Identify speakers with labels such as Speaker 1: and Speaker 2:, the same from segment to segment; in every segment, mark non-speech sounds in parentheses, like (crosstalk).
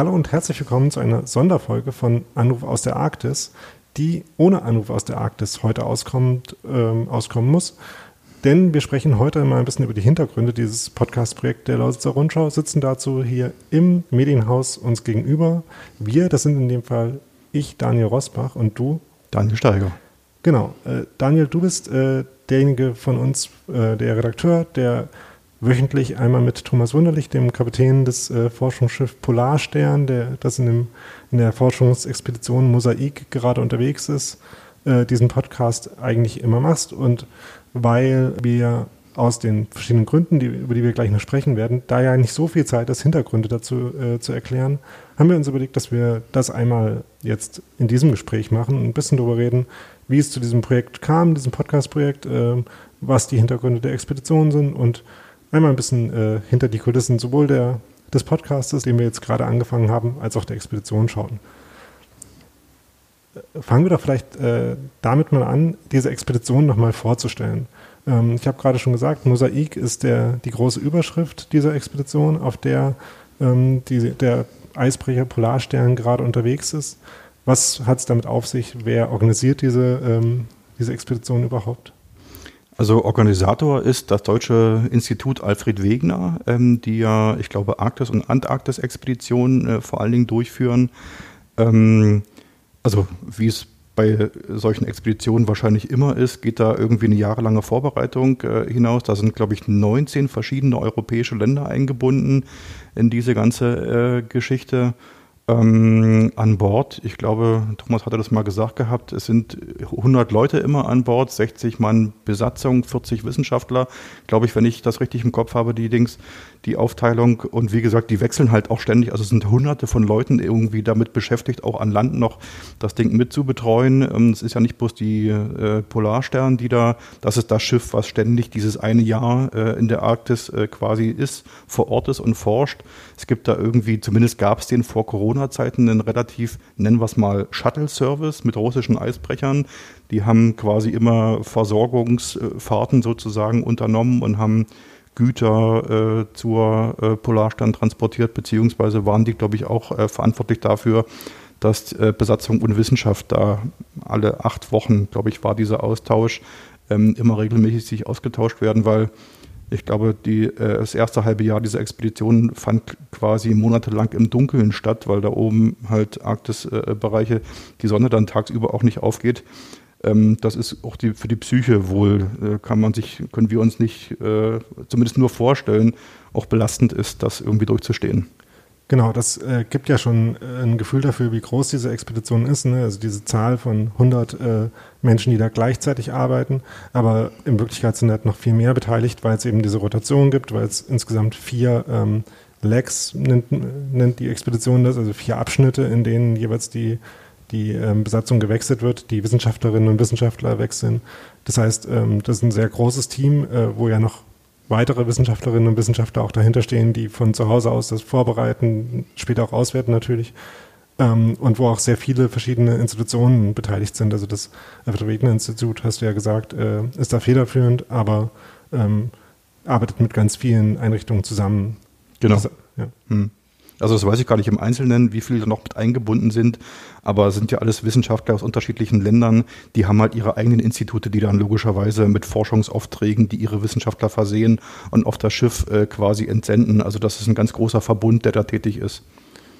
Speaker 1: Hallo und herzlich willkommen zu einer Sonderfolge von Anruf aus der Arktis, die ohne Anruf aus der Arktis heute auskommt, ähm, auskommen muss. Denn wir sprechen heute mal ein bisschen über die Hintergründe dieses Podcast-Projekts der Lausitzer Rundschau, sitzen dazu hier im Medienhaus uns gegenüber. Wir, das sind in dem Fall ich, Daniel Rosbach und du.
Speaker 2: Daniel Steiger.
Speaker 1: Genau. Äh, Daniel, du bist äh, derjenige von uns, äh, der Redakteur, der wöchentlich einmal mit Thomas Wunderlich, dem Kapitän des äh, Forschungsschiffs Polarstern, der das in, dem, in der Forschungsexpedition Mosaik gerade unterwegs ist, äh, diesen Podcast eigentlich immer machst. Und weil wir aus den verschiedenen Gründen, die, über die wir gleich noch sprechen werden, da ja nicht so viel Zeit ist, Hintergründe dazu äh, zu erklären, haben wir uns überlegt, dass wir das einmal jetzt in diesem Gespräch machen und ein bisschen darüber reden, wie es zu diesem Projekt kam, diesem Podcast-Projekt, äh, was die Hintergründe der Expedition sind und einmal ein bisschen äh, hinter die Kulissen sowohl der, des Podcastes, den wir jetzt gerade angefangen haben, als auch der Expedition schauen. Äh, fangen wir doch vielleicht äh, damit mal an, diese Expedition nochmal vorzustellen. Ähm, ich habe gerade schon gesagt, Mosaik ist der, die große Überschrift dieser Expedition, auf der ähm, die, der Eisbrecher Polarstern gerade unterwegs ist. Was hat es damit auf sich? Wer organisiert diese, ähm, diese Expedition überhaupt?
Speaker 2: Also Organisator ist das Deutsche Institut Alfred Wegener, ähm, die ja, ich glaube, Arktis- und Antarktis-Expeditionen äh, vor allen Dingen durchführen. Ähm, also wie es bei solchen Expeditionen wahrscheinlich immer ist, geht da irgendwie eine jahrelange Vorbereitung äh, hinaus. Da sind, glaube ich, 19 verschiedene europäische Länder eingebunden in diese ganze äh, Geschichte ähm, an Bord. Ich glaube, Thomas hatte das mal gesagt gehabt, es sind 100 Leute immer an Bord, 60 Mann Besatzung, 40 Wissenschaftler. Glaube ich, wenn ich das richtig im Kopf habe, die Dings, die Aufteilung. Und wie gesagt, die wechseln halt auch ständig. Also es sind hunderte von Leuten irgendwie damit beschäftigt, auch an Land noch das Ding mit zu betreuen. Ähm, es ist ja nicht bloß die äh, Polarstern, die da, das ist das Schiff, was ständig dieses eine Jahr äh, in der Arktis äh, quasi ist, vor Ort ist und forscht. Es gibt da irgendwie, zumindest gab es den vor Corona-Zeiten, einen relativ, nennen wir es mal, Shuttle-Service mit russischen Eisbrechern. Die haben quasi immer Versorgungsfahrten sozusagen unternommen und haben Güter äh, zur äh, Polarstern transportiert, beziehungsweise waren die, glaube ich, auch äh, verantwortlich dafür, dass äh, Besatzung und Wissenschaft da alle acht Wochen, glaube ich, war dieser Austausch, ähm, immer regelmäßig sich ausgetauscht werden, weil ich glaube, die, äh, das erste halbe Jahr dieser Expedition fand quasi monatelang im Dunkeln statt, weil da oben halt Arktisbereiche die Sonne dann tagsüber auch nicht aufgeht. Ähm, das ist auch die, für die Psyche wohl, äh, kann man sich, können wir uns nicht äh, zumindest nur vorstellen, auch belastend ist, das irgendwie durchzustehen.
Speaker 1: Genau, das äh, gibt ja schon äh, ein Gefühl dafür, wie groß diese Expedition ist. Ne? Also diese Zahl von 100 äh, Menschen, die da gleichzeitig arbeiten. Aber in Wirklichkeit sind halt noch viel mehr beteiligt, weil es eben diese Rotation gibt, weil es insgesamt vier ähm, Legs nennt, nennt die Expedition das, also vier Abschnitte, in denen jeweils die die ähm, Besatzung gewechselt wird, die Wissenschaftlerinnen und Wissenschaftler wechseln. Das heißt, ähm, das ist ein sehr großes Team, äh, wo ja noch weitere Wissenschaftlerinnen und Wissenschaftler auch dahinter stehen, die von zu Hause aus das vorbereiten, später auch auswerten natürlich. Ähm, und wo auch sehr viele verschiedene Institutionen beteiligt sind. Also das Alfred-Wegener-Institut, hast du ja gesagt, äh, ist da federführend, aber ähm, arbeitet mit ganz vielen Einrichtungen zusammen.
Speaker 2: Genau. Das, ja. hm. Also das weiß ich gar nicht im Einzelnen, wie viele da noch mit eingebunden sind, aber sind ja alles Wissenschaftler aus unterschiedlichen Ländern, die haben halt ihre eigenen Institute, die dann logischerweise mit Forschungsaufträgen, die ihre Wissenschaftler versehen und auf das Schiff äh, quasi entsenden. Also das ist ein ganz großer Verbund, der da tätig ist.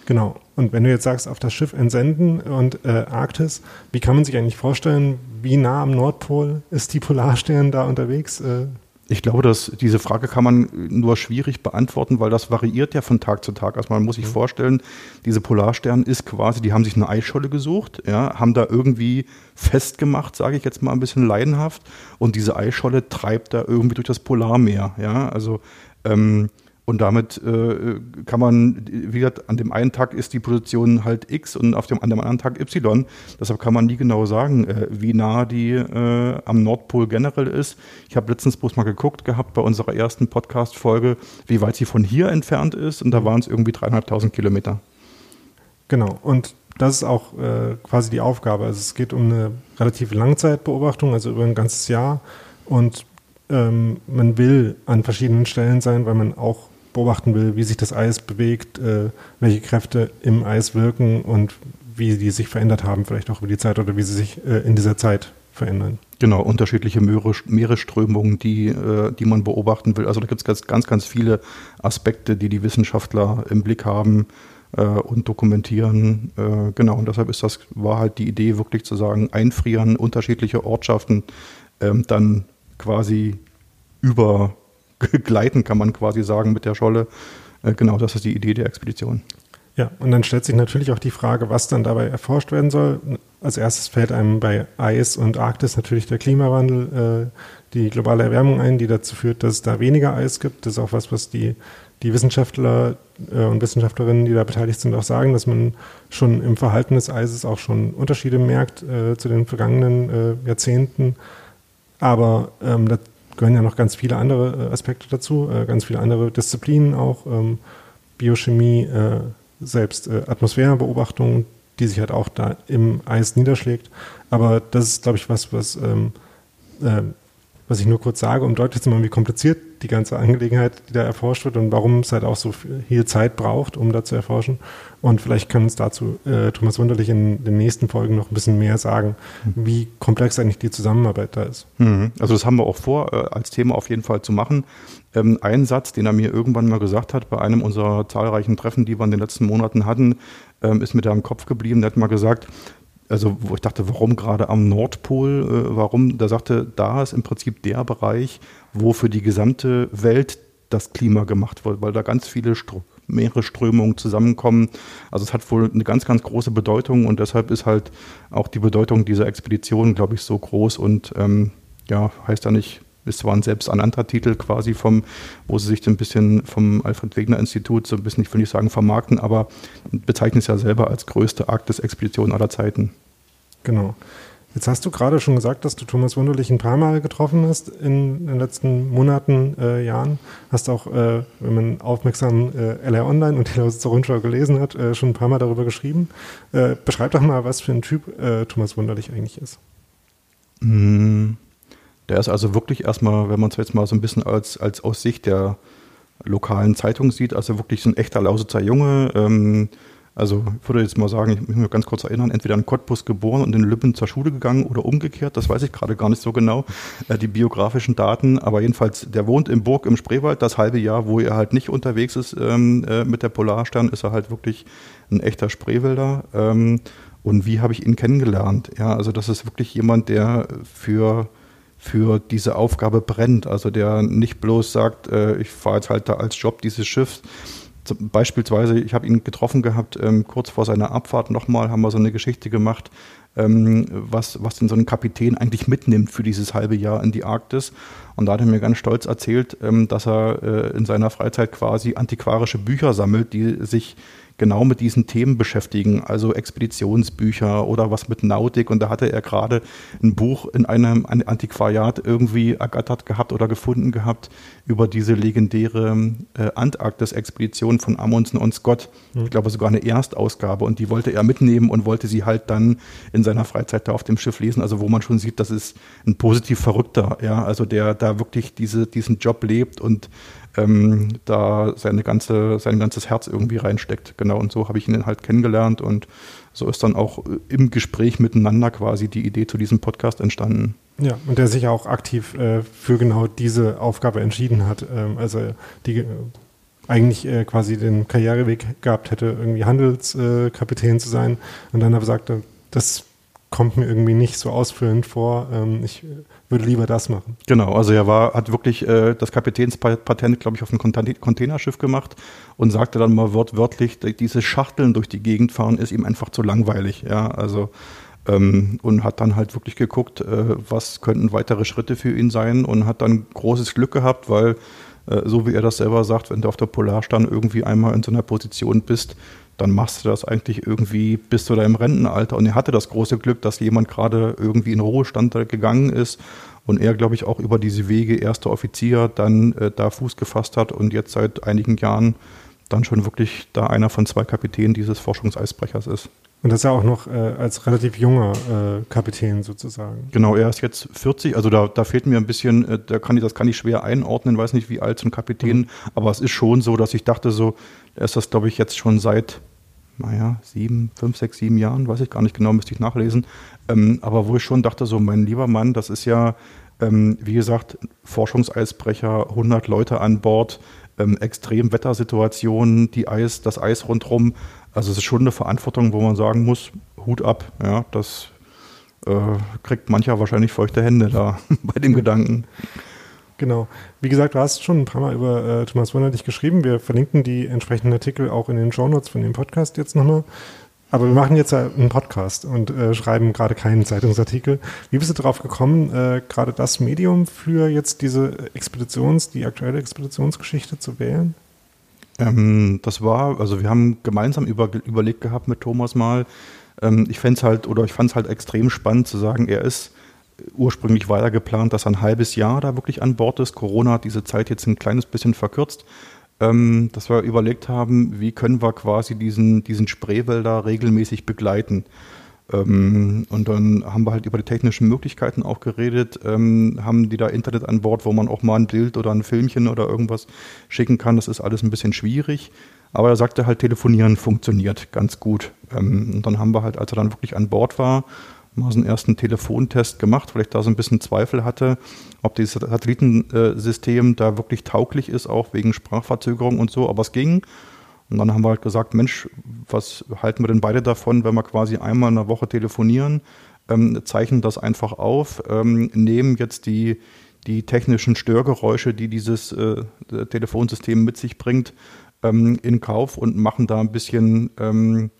Speaker 1: Genau. Und wenn du jetzt sagst, auf das Schiff entsenden und äh, Arktis, wie kann man sich eigentlich vorstellen, wie nah am Nordpol ist die Polarstern da unterwegs? Äh
Speaker 2: ich glaube, dass diese Frage kann man nur schwierig beantworten, weil das variiert ja von Tag zu Tag. Also man muss sich mhm. vorstellen, diese Polarstern ist quasi, die haben sich eine Eisscholle gesucht, ja, haben da irgendwie festgemacht, sage ich jetzt mal ein bisschen leidenhaft, und diese Eisscholle treibt da irgendwie durch das Polarmeer, ja. Also ähm, und damit äh, kann man, wie gesagt, an dem einen Tag ist die Position halt X und auf dem, an dem anderen Tag Y. Deshalb kann man nie genau sagen, äh, wie nah die äh, am Nordpol generell ist. Ich habe letztens bloß mal geguckt gehabt bei unserer ersten Podcast-Folge, wie weit sie von hier entfernt ist. Und da mhm. waren es irgendwie dreieinhalbtausend Kilometer.
Speaker 1: Genau. Und das ist auch äh, quasi die Aufgabe. Also es geht um eine relative Langzeitbeobachtung, also über ein ganzes Jahr. Und ähm, man will an verschiedenen Stellen sein, weil man auch beobachten will, wie sich das Eis bewegt, äh, welche Kräfte im Eis wirken und wie die sich verändert haben, vielleicht auch über die Zeit oder wie sie sich äh, in dieser Zeit verändern.
Speaker 2: Genau, unterschiedliche Meeresströmungen, die, äh, die man beobachten will. Also da gibt es ganz, ganz, ganz viele Aspekte, die die Wissenschaftler im Blick haben äh, und dokumentieren. Äh, genau, und deshalb ist das, war halt die Idee, wirklich zu sagen, einfrieren, unterschiedliche Ortschaften ähm, dann quasi übergleiten, kann man quasi sagen, mit der Scholle. Äh, genau, das ist die Idee der Expedition.
Speaker 1: Ja, und dann stellt sich natürlich auch die Frage, was dann dabei erforscht werden soll. Als erstes fällt einem bei Eis und Arktis natürlich der Klimawandel, äh, die globale Erwärmung ein, die dazu führt, dass es da weniger Eis gibt. Das ist auch was, was die, die Wissenschaftler äh, und Wissenschaftlerinnen, die da beteiligt sind, auch sagen, dass man schon im Verhalten des Eises auch schon Unterschiede merkt zu den vergangenen Jahrzehnten. Aber ähm, gehören ja noch ganz viele andere äh, Aspekte dazu, äh, ganz viele andere Disziplinen auch, ähm, Biochemie, äh, selbst Atmosphärenbeobachtung, die sich halt auch da im Eis niederschlägt. Aber das ist, glaube ich, was, was, ähm, äh, was ich nur kurz sage, um deutlich zu machen, wie kompliziert die ganze Angelegenheit, die da erforscht wird und warum es halt auch so viel Zeit braucht, um da zu erforschen. Und vielleicht kann uns dazu äh, Thomas Wunderlich in den nächsten Folgen noch ein bisschen mehr sagen, wie komplex eigentlich die Zusammenarbeit da ist.
Speaker 2: Mhm. Also das haben wir auch vor, äh, als Thema auf jeden Fall zu machen. Ähm, ein Satz, den er mir irgendwann mal gesagt hat bei einem unserer zahlreichen Treffen, die wir in den letzten Monaten hatten, ähm, ist mir da im Kopf geblieben. Der hat mal gesagt, also wo ich dachte, warum gerade am Nordpol, äh, warum? Da sagte, da ist im Prinzip der Bereich, wo für die gesamte Welt das Klima gemacht wird, weil da ganz viele Stro Meeresströmungen zusammenkommen. Also es hat wohl eine ganz, ganz große Bedeutung und deshalb ist halt auch die Bedeutung dieser Expedition, glaube ich, so groß und ähm, ja, heißt ja nicht ist zwar ein selbsternannter Titel quasi vom, wo sie sich ein bisschen vom Alfred Wegener Institut so ein bisschen, ich will nicht sagen vermarkten, aber bezeichnen es ja selber als größte Arktis-Expedition aller Zeiten.
Speaker 1: Genau. Jetzt hast du gerade schon gesagt, dass du Thomas Wunderlich ein paar Mal getroffen hast in den letzten Monaten, äh, Jahren. Hast auch, äh, wenn man aufmerksam äh, LR Online und die Lausitzer Rundschau gelesen hat, äh, schon ein paar Mal darüber geschrieben. Äh, beschreib doch mal, was für ein Typ äh, Thomas Wunderlich eigentlich ist.
Speaker 2: Mm. Der ist also wirklich erstmal, wenn man es jetzt mal so ein bisschen als, als aus Sicht der lokalen Zeitung sieht, also wirklich so ein echter Lausitzer Junge. Ähm, also ich würde jetzt mal sagen, ich muss mich ganz kurz erinnern, entweder in Cottbus geboren und in Lübben zur Schule gegangen oder umgekehrt, das weiß ich gerade gar nicht so genau, äh, die biografischen Daten. Aber jedenfalls, der wohnt in Burg im Spreewald das halbe Jahr, wo er halt nicht unterwegs ist ähm, äh, mit der Polarstern, ist er halt wirklich ein echter Spreewälder. Ähm, und wie habe ich ihn kennengelernt? Ja, also das ist wirklich jemand, der für für diese Aufgabe brennt. Also der nicht bloß sagt, äh, ich fahre jetzt halt da als Job dieses Schiff. Beispielsweise, ich habe ihn getroffen gehabt, ähm, kurz vor seiner Abfahrt nochmal, haben wir so eine Geschichte gemacht, ähm, was, was denn so ein Kapitän eigentlich mitnimmt für dieses halbe Jahr in die Arktis. Und da hat er mir ganz stolz erzählt, ähm, dass er äh, in seiner Freizeit quasi antiquarische Bücher sammelt, die sich genau mit diesen Themen beschäftigen, also Expeditionsbücher oder was mit Nautik. Und da hatte er gerade ein Buch in einem Antiquariat irgendwie ergattert gehabt oder gefunden gehabt über diese legendäre äh, Antarktis-Expedition von Amundsen und Scott. Ich glaube sogar eine Erstausgabe. Und die wollte er mitnehmen und wollte sie halt dann in seiner Freizeit da auf dem Schiff lesen. Also wo man schon sieht, das ist ein positiv Verrückter, ja, also der da wirklich diese, diesen Job lebt und ähm, da seine ganze, sein ganzes Herz irgendwie reinsteckt. Genau, und so habe ich ihn halt kennengelernt und so ist dann auch im Gespräch miteinander quasi die Idee zu diesem Podcast entstanden.
Speaker 1: Ja, und der sich auch aktiv äh, für genau diese Aufgabe entschieden hat. Ähm, also die äh, eigentlich äh, quasi den Karriereweg gehabt hätte, irgendwie Handelskapitän zu sein und dann aber sagte, das kommt mir irgendwie nicht so ausführend vor. Ähm, ich würde lieber das machen.
Speaker 2: Genau, also er war, hat wirklich äh, das Kapitänspatent, glaube ich, auf einem Containerschiff gemacht und sagte dann mal wortwörtlich, diese Schachteln durch die Gegend fahren ist ihm einfach zu langweilig. Ja, also ähm, und hat dann halt wirklich geguckt, äh, was könnten weitere Schritte für ihn sein und hat dann großes Glück gehabt, weil äh, so wie er das selber sagt, wenn du auf der Polarstern irgendwie einmal in so einer Position bist, dann machst du das eigentlich irgendwie bis zu deinem Rentenalter. Und er hatte das große Glück, dass jemand gerade irgendwie in Ruhestand gegangen ist und er, glaube ich, auch über diese Wege erster Offizier dann äh, da Fuß gefasst hat und jetzt seit einigen Jahren dann schon wirklich da einer von zwei Kapitänen dieses Forschungseisbrechers ist.
Speaker 1: Und das ist ja auch noch äh, als relativ junger äh, Kapitän sozusagen.
Speaker 2: Genau, er ist jetzt 40, also da, da fehlt mir ein bisschen, äh, da kann ich, das kann ich schwer einordnen, weiß nicht, wie alt so ein Kapitän, mhm. aber es ist schon so, dass ich dachte so, er ist das, glaube ich, jetzt schon seit, naja, sieben, fünf, sechs, sieben Jahren, weiß ich gar nicht genau, müsste ich nachlesen. Ähm, aber wo ich schon dachte, so, mein lieber Mann, das ist ja, ähm, wie gesagt, Forschungseisbrecher, 100 Leute an Bord, ähm, Extremwettersituationen, die Eis, das Eis rundherum. Also es ist schon eine Verantwortung, wo man sagen muss, Hut ab. Ja, das äh, kriegt mancher wahrscheinlich feuchte Hände da (laughs) bei dem Gedanken.
Speaker 1: Genau. Wie gesagt, du hast schon ein paar Mal über äh, Thomas Wunderlich geschrieben. Wir verlinken die entsprechenden Artikel auch in den Shownotes von dem Podcast jetzt nochmal. Aber wir machen jetzt einen Podcast und äh, schreiben gerade keinen Zeitungsartikel. Wie bist du darauf gekommen, äh, gerade das Medium für jetzt diese Expeditions, die aktuelle Expeditionsgeschichte zu wählen?
Speaker 2: Ähm, das war, also wir haben gemeinsam über, überlegt gehabt mit Thomas mal. Ähm, ich fände halt, oder ich fand es halt extrem spannend zu sagen, er ist ursprünglich weiter geplant, dass er ein halbes Jahr da wirklich an Bord ist. Corona hat diese Zeit jetzt ein kleines bisschen verkürzt ähm, dass wir überlegt haben, wie können wir quasi diesen, diesen Spreewälder regelmäßig begleiten. Ähm, und dann haben wir halt über die technischen Möglichkeiten auch geredet, ähm, haben die da Internet an Bord, wo man auch mal ein Bild oder ein Filmchen oder irgendwas schicken kann. Das ist alles ein bisschen schwierig. Aber er sagte halt, telefonieren funktioniert ganz gut. Ähm, und dann haben wir halt, als er dann wirklich an Bord war, mal so einen ersten Telefontest gemacht, weil ich da so ein bisschen Zweifel hatte, ob dieses Satellitensystem da wirklich tauglich ist, auch wegen Sprachverzögerung und so, aber es ging. Und dann haben wir halt gesagt, Mensch, was halten wir denn beide davon, wenn wir quasi einmal in der Woche telefonieren, ähm, zeichnen das einfach auf, ähm, nehmen jetzt die, die technischen Störgeräusche, die dieses äh, Telefonsystem mit sich bringt, ähm, in Kauf und machen da ein bisschen ähm,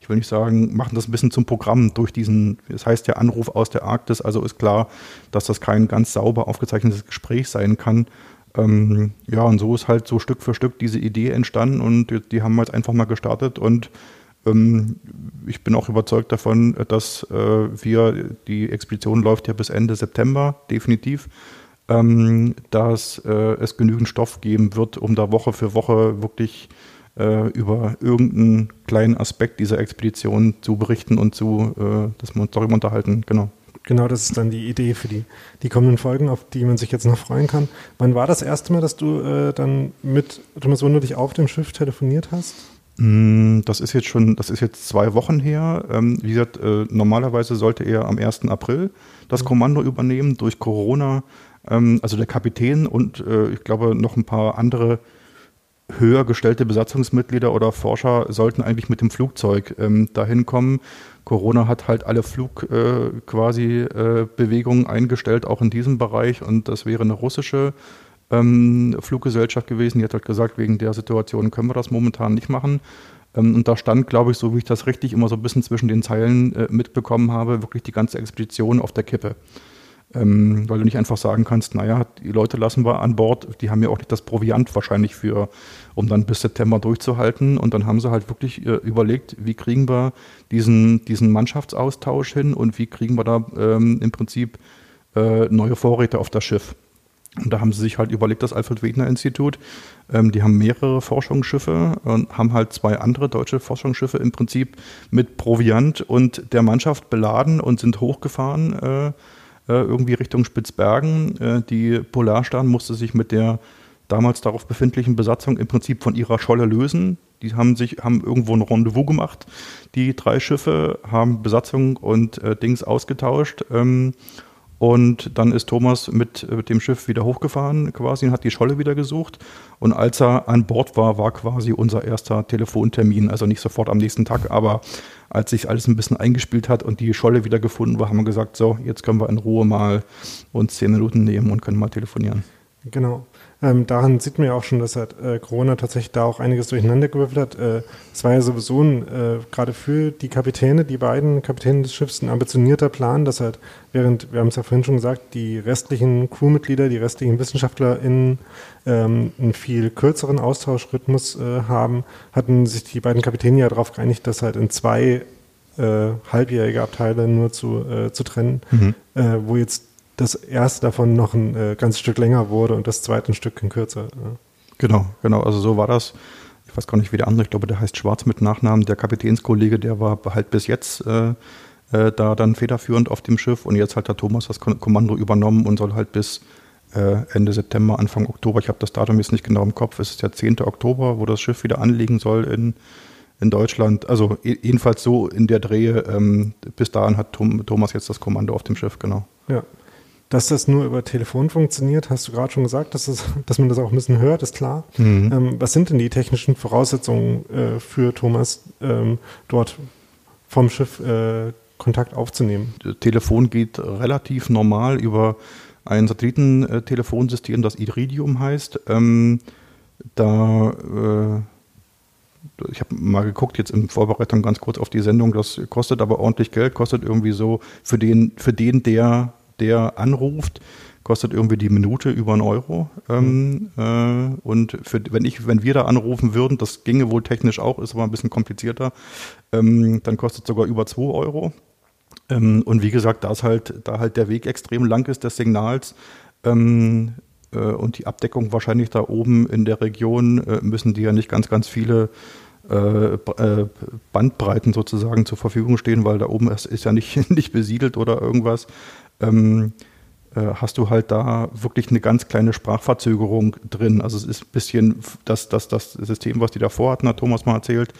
Speaker 2: ich will nicht sagen, machen das ein bisschen zum Programm durch diesen, das heißt ja Anruf aus der Arktis, also ist klar, dass das kein ganz sauber aufgezeichnetes Gespräch sein kann. Ähm, ja, und so ist halt so Stück für Stück diese Idee entstanden und die, die haben halt einfach mal gestartet. Und ähm, ich bin auch überzeugt davon, dass äh, wir, die Expedition läuft ja bis Ende September, definitiv, ähm, dass äh, es genügend Stoff geben wird, um da Woche für Woche wirklich über irgendeinen kleinen Aspekt dieser Expedition zu berichten und zu, äh, dass wir uns darüber unterhalten. Genau.
Speaker 1: Genau, das ist dann die Idee für die, die kommenden Folgen, auf die man sich jetzt noch freuen kann. Wann war das erste Mal, dass du äh, dann mit Thomas Wunderlich auf dem Schiff telefoniert hast?
Speaker 2: Mm, das ist jetzt schon, das ist jetzt zwei Wochen her. Ähm, wie gesagt, äh, normalerweise sollte er am 1. April das mhm. Kommando übernehmen. Durch Corona, ähm, also der Kapitän und äh, ich glaube noch ein paar andere höher gestellte Besatzungsmitglieder oder Forscher sollten eigentlich mit dem Flugzeug ähm, dahin kommen. Corona hat halt alle Flug äh, quasi äh, Bewegungen eingestellt, auch in diesem Bereich. Und das wäre eine russische ähm, Fluggesellschaft gewesen. Die hat halt gesagt, wegen der Situation können wir das momentan nicht machen. Ähm, und da stand, glaube ich, so wie ich das richtig immer so ein bisschen zwischen den Zeilen äh, mitbekommen habe, wirklich die ganze Expedition auf der Kippe. Ähm, weil du nicht einfach sagen kannst, naja, die Leute lassen wir an Bord, die haben ja auch nicht das Proviant wahrscheinlich für, um dann bis September durchzuhalten. Und dann haben sie halt wirklich äh, überlegt, wie kriegen wir diesen, diesen Mannschaftsaustausch hin und wie kriegen wir da ähm, im Prinzip äh, neue Vorräte auf das Schiff. Und da haben sie sich halt überlegt, das Alfred Wegener Institut, ähm, die haben mehrere Forschungsschiffe und haben halt zwei andere deutsche Forschungsschiffe im Prinzip mit Proviant und der Mannschaft beladen und sind hochgefahren äh, irgendwie Richtung Spitzbergen. Äh, die Polarstern musste sich mit der damals darauf befindlichen Besatzung im Prinzip von ihrer Scholle lösen. Die haben sich, haben irgendwo ein Rendezvous gemacht. Die drei Schiffe haben Besatzung und äh, Dings ausgetauscht. Ähm, und dann ist Thomas mit, mit, dem Schiff wieder hochgefahren quasi und hat die Scholle wieder gesucht. Und als er an Bord war, war quasi unser erster Telefontermin. Also nicht sofort am nächsten Tag, aber als sich alles ein bisschen eingespielt hat und die Scholle wieder gefunden war, haben wir gesagt, so, jetzt können wir in Ruhe mal uns zehn Minuten nehmen und können mal telefonieren.
Speaker 1: Genau. Ähm, daran sieht man ja auch schon, dass halt, äh, Corona tatsächlich da auch einiges durcheinander gewürfelt hat. Äh, es war ja sowieso ein, äh, gerade für die Kapitäne, die beiden Kapitäne des Schiffs, ein ambitionierter Plan, dass halt, während, wir haben es ja vorhin schon gesagt, die restlichen Crewmitglieder, die restlichen WissenschaftlerInnen ähm, einen viel kürzeren Austauschrhythmus äh, haben, hatten sich die beiden Kapitäne ja darauf geeinigt, dass halt in zwei äh, halbjährige Abteile nur zu, äh, zu trennen, mhm. wo jetzt das erste davon noch ein äh, ganzes Stück länger wurde und das zweite ein Stück kürzer. Ja.
Speaker 2: Genau, genau. Also so war das. Ich weiß gar nicht, wie der andere, ich glaube, der heißt Schwarz mit Nachnamen, der Kapitänskollege, der war halt bis jetzt äh, äh, da dann federführend auf dem Schiff und jetzt hat der Thomas das Kommando übernommen und soll halt bis äh, Ende September, Anfang Oktober, ich habe das Datum jetzt nicht genau im Kopf, es ist der 10. Oktober, wo das Schiff wieder anlegen soll in, in Deutschland. Also jedenfalls so in der Drehe. Ähm, bis dahin hat Tom, Thomas jetzt das Kommando auf dem Schiff, genau.
Speaker 1: Ja. Dass das nur über Telefon funktioniert, hast du gerade schon gesagt, dass, das, (laughs) dass man das auch ein bisschen hört, ist klar. Mhm. Ähm, was sind denn die technischen Voraussetzungen äh, für Thomas, ähm, dort vom Schiff äh, Kontakt aufzunehmen?
Speaker 2: Telefon geht relativ normal über ein Satellitentelefonsystem, das Iridium heißt. Ähm, da äh, ich habe mal geguckt jetzt in Vorbereitung ganz kurz auf die Sendung, das kostet aber ordentlich Geld, kostet irgendwie so für den, für den, der, der anruft, kostet irgendwie die Minute über einen Euro. Ähm, äh, und für, wenn ich, wenn wir da anrufen würden, das ginge wohl technisch auch, ist aber ein bisschen komplizierter, ähm, dann kostet sogar über zwei Euro. Ähm, und wie gesagt, da halt, da halt der Weg extrem lang ist des Signals ähm, äh, und die Abdeckung wahrscheinlich da oben in der Region, äh, müssen die ja nicht ganz, ganz viele äh, äh, Bandbreiten sozusagen zur Verfügung stehen, weil da oben ist, ist ja nicht, (laughs) nicht besiedelt oder irgendwas. Ähm, äh, hast du halt da wirklich eine ganz kleine Sprachverzögerung drin. Also es ist ein bisschen das, das, das System, was die davor hatten, hat Thomas mal erzählt,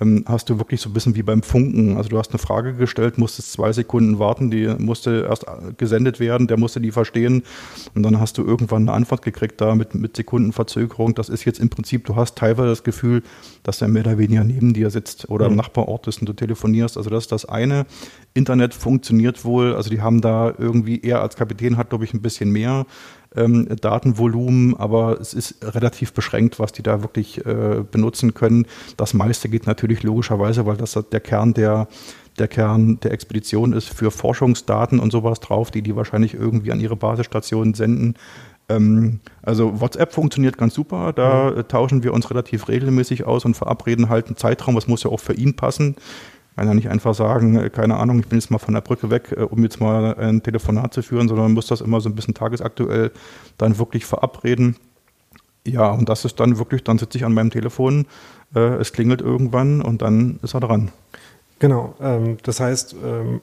Speaker 2: ähm, hast du wirklich so ein bisschen wie beim Funken. Also du hast eine Frage gestellt, musstest zwei Sekunden warten, die musste erst gesendet werden, der musste die verstehen und dann hast du irgendwann eine Antwort gekriegt da mit, mit Sekundenverzögerung. Das ist jetzt im Prinzip, du hast teilweise das Gefühl, dass er mehr oder weniger neben dir sitzt oder mhm. im Nachbarort ist und du telefonierst. Also das ist das eine. Internet funktioniert wohl, also die haben da irgendwie, er als Kapitän hat, glaube ich, ein bisschen mehr ähm, Datenvolumen, aber es ist relativ beschränkt, was die da wirklich äh, benutzen können. Das meiste geht natürlich logischerweise, weil das der Kern der der Kern der Expedition ist für Forschungsdaten und sowas drauf, die die wahrscheinlich irgendwie an ihre Basisstationen senden. Ähm, also WhatsApp funktioniert ganz super, da mhm. tauschen wir uns relativ regelmäßig aus und verabreden halt einen Zeitraum, das muss ja auch für ihn passen kann ja nicht einfach sagen, äh, keine Ahnung, ich bin jetzt mal von der Brücke weg, äh, um jetzt mal ein Telefonat zu führen, sondern man muss das immer so ein bisschen tagesaktuell dann wirklich verabreden. Ja, und das ist dann wirklich, dann sitze ich an meinem Telefon, äh, es klingelt irgendwann und dann ist er dran.
Speaker 1: Genau, ähm, das heißt, ähm,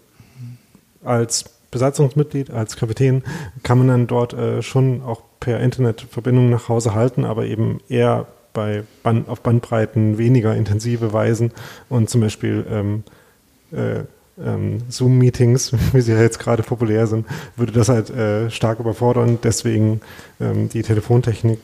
Speaker 1: als Besatzungsmitglied, als Kapitän kann man dann dort äh, schon auch per Internetverbindung nach Hause halten, aber eben eher bei Band, auf Bandbreiten weniger intensive Weisen und zum Beispiel ähm, äh, ähm, Zoom-Meetings, (laughs) wie sie ja jetzt gerade populär sind, würde das halt äh, stark überfordern. Deswegen ähm, die Telefontechnik,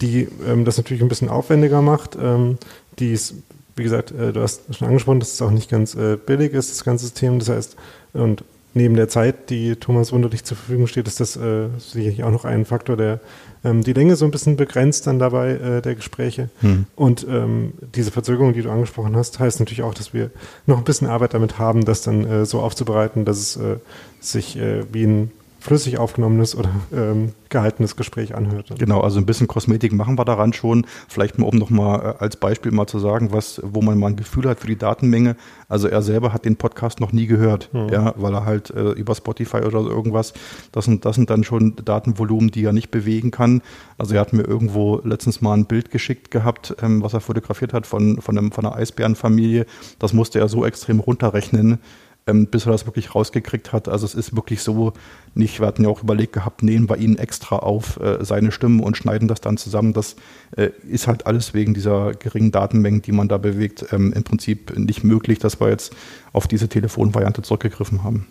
Speaker 1: die ähm, das natürlich ein bisschen aufwendiger macht, ähm, die ist, wie gesagt, äh, du hast schon angesprochen, dass es auch nicht ganz äh, billig ist, das ganze System. Das heißt, und neben der Zeit, die Thomas Wunderlich zur Verfügung steht, ist das äh, sicherlich auch noch ein Faktor, der ähm, die Länge so ein bisschen begrenzt dann dabei äh, der Gespräche. Hm. Und ähm, diese Verzögerung, die du angesprochen hast, heißt natürlich auch, dass wir noch ein bisschen Arbeit damit haben, das dann äh, so aufzubereiten, dass es äh, sich äh, wie ein flüssig aufgenommenes oder ähm, gehaltenes Gespräch anhört.
Speaker 2: Genau, also ein bisschen Kosmetik machen wir daran schon. Vielleicht mal, um noch mal äh, als Beispiel mal zu sagen, was, wo man mal ein Gefühl hat für die Datenmenge. Also er selber hat den Podcast noch nie gehört, mhm. ja, weil er halt äh, über Spotify oder so irgendwas, das sind, das sind dann schon Datenvolumen, die er nicht bewegen kann. Also er hat mir irgendwo letztens mal ein Bild geschickt gehabt, ähm, was er fotografiert hat von, von, einem, von einer Eisbärenfamilie. Das musste er so extrem runterrechnen, ähm, bis er das wirklich rausgekriegt hat. Also es ist wirklich so nicht, wir hatten ja auch überlegt gehabt, nehmen wir ihn extra auf äh, seine Stimmen und schneiden das dann zusammen. Das äh, ist halt alles wegen dieser geringen Datenmengen, die man da bewegt, ähm, im Prinzip nicht möglich, dass wir jetzt auf diese Telefonvariante zurückgegriffen haben.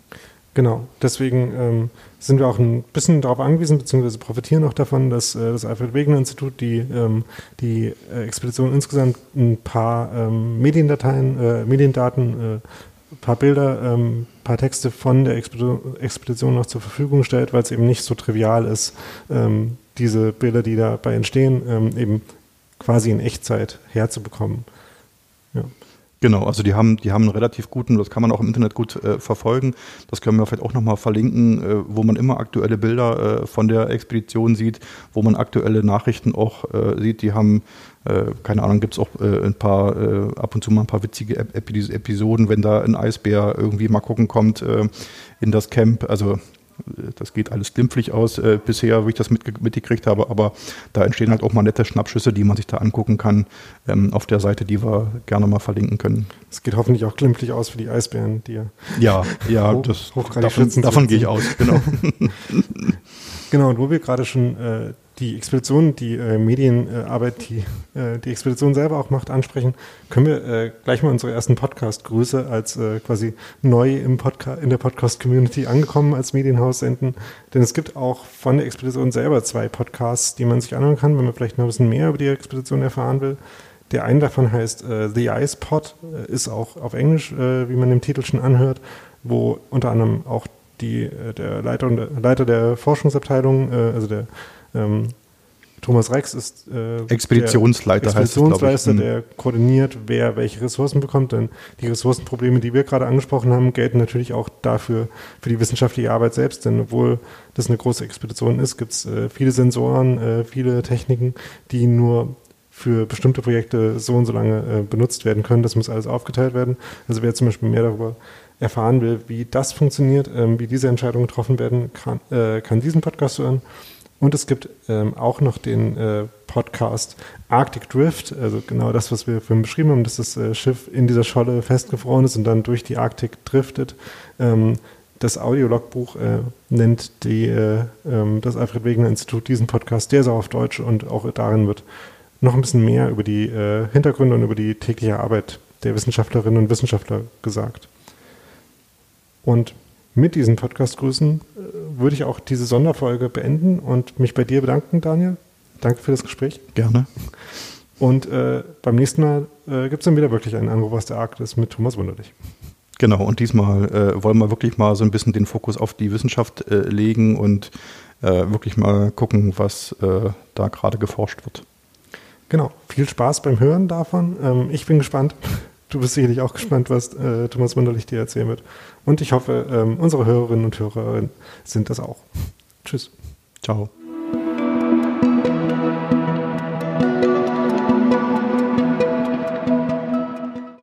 Speaker 1: Genau, deswegen ähm, sind wir auch ein bisschen darauf angewiesen, beziehungsweise profitieren auch davon, dass äh, das Alfred Wegener Institut die, ähm, die äh, Expedition insgesamt ein paar ähm, Mediendateien, äh, Mediendaten äh, paar Bilder, ähm, paar Texte von der Expedition noch zur Verfügung stellt, weil es eben nicht so trivial ist, ähm, diese Bilder, die dabei entstehen, ähm, eben quasi in Echtzeit herzubekommen.
Speaker 2: Ja. Genau, also die haben, die haben einen relativ guten, das kann man auch im Internet gut äh, verfolgen. Das können wir vielleicht auch nochmal verlinken, äh, wo man immer aktuelle Bilder äh, von der Expedition sieht, wo man aktuelle Nachrichten auch äh, sieht. Die haben äh, keine Ahnung, gibt es auch äh, ein paar, äh, ab und zu mal ein paar witzige Episoden, wenn da ein Eisbär irgendwie mal gucken kommt äh, in das Camp. Also das geht alles glimpflich aus äh, bisher, wie ich das mit, mitgekriegt habe, aber da entstehen halt auch mal nette Schnappschüsse, die man sich da angucken kann ähm, auf der Seite, die wir gerne mal verlinken können.
Speaker 1: Es geht hoffentlich auch glimpflich aus für die Eisbären, die
Speaker 2: ja, ja, (laughs) hoch, das, davon, davon gehe ich aus, genau. (laughs)
Speaker 1: genau, und wo wir gerade schon äh, die Expedition, die äh, Medienarbeit, die äh, die Expedition selber auch macht, ansprechen, können wir äh, gleich mal unsere ersten Podcast-Grüße als äh, quasi neu im Podca in der Podcast-Community angekommen als Medienhaus senden. Denn es gibt auch von der Expedition selber zwei Podcasts, die man sich anhören kann, wenn man vielleicht noch ein bisschen mehr über die Expedition erfahren will. Der eine davon heißt äh, The Ice Pod, ist auch auf Englisch, äh, wie man im Titel schon anhört, wo unter anderem auch die, äh, der Leiter, Leiter der Forschungsabteilung, äh, also der ähm, Thomas Rex ist
Speaker 2: äh, Expeditionsleiter,
Speaker 1: Expeditionsleiter heißt es, der koordiniert, wer welche Ressourcen bekommt. Denn die Ressourcenprobleme, die wir gerade angesprochen haben, gelten natürlich auch dafür, für die wissenschaftliche Arbeit selbst. Denn obwohl das eine große Expedition ist, gibt es äh, viele Sensoren, äh, viele Techniken, die nur für bestimmte Projekte so und so lange äh, benutzt werden können. Das muss alles aufgeteilt werden. Also wer zum Beispiel mehr darüber erfahren will, wie das funktioniert, ähm, wie diese Entscheidungen getroffen werden, kann, äh, kann diesen Podcast hören. Und es gibt ähm, auch noch den äh, Podcast Arctic Drift, also genau das, was wir vorhin beschrieben haben, dass das äh, Schiff in dieser Scholle festgefroren ist und dann durch die Arktik driftet. Ähm, das Audiologbuch äh, nennt die, äh, ähm, das Alfred Wegener Institut diesen Podcast, der ist auch auf Deutsch und auch darin wird noch ein bisschen mehr über die äh, Hintergründe und über die tägliche Arbeit der Wissenschaftlerinnen und Wissenschaftler gesagt. Und mit diesen Podcast-Grüßen äh, würde ich auch diese Sonderfolge beenden und mich bei dir bedanken, Daniel. Danke für das Gespräch.
Speaker 2: Gerne.
Speaker 1: Und äh, beim nächsten Mal äh, gibt es dann wieder wirklich einen Anruf aus der Arktis mit Thomas Wunderlich.
Speaker 2: Genau, und diesmal äh, wollen wir wirklich mal so ein bisschen den Fokus auf die Wissenschaft äh, legen und äh, wirklich mal gucken, was da gerade geforscht wird.
Speaker 1: Genau, viel Spaß beim Hören davon. Ähm, ich bin gespannt. Du bist sicherlich auch gespannt, was Thomas Wunderlich dir erzählen wird. Und ich hoffe, ähm, unsere Hörerinnen und Hörer sind das auch. Tschüss.
Speaker 2: Ciao.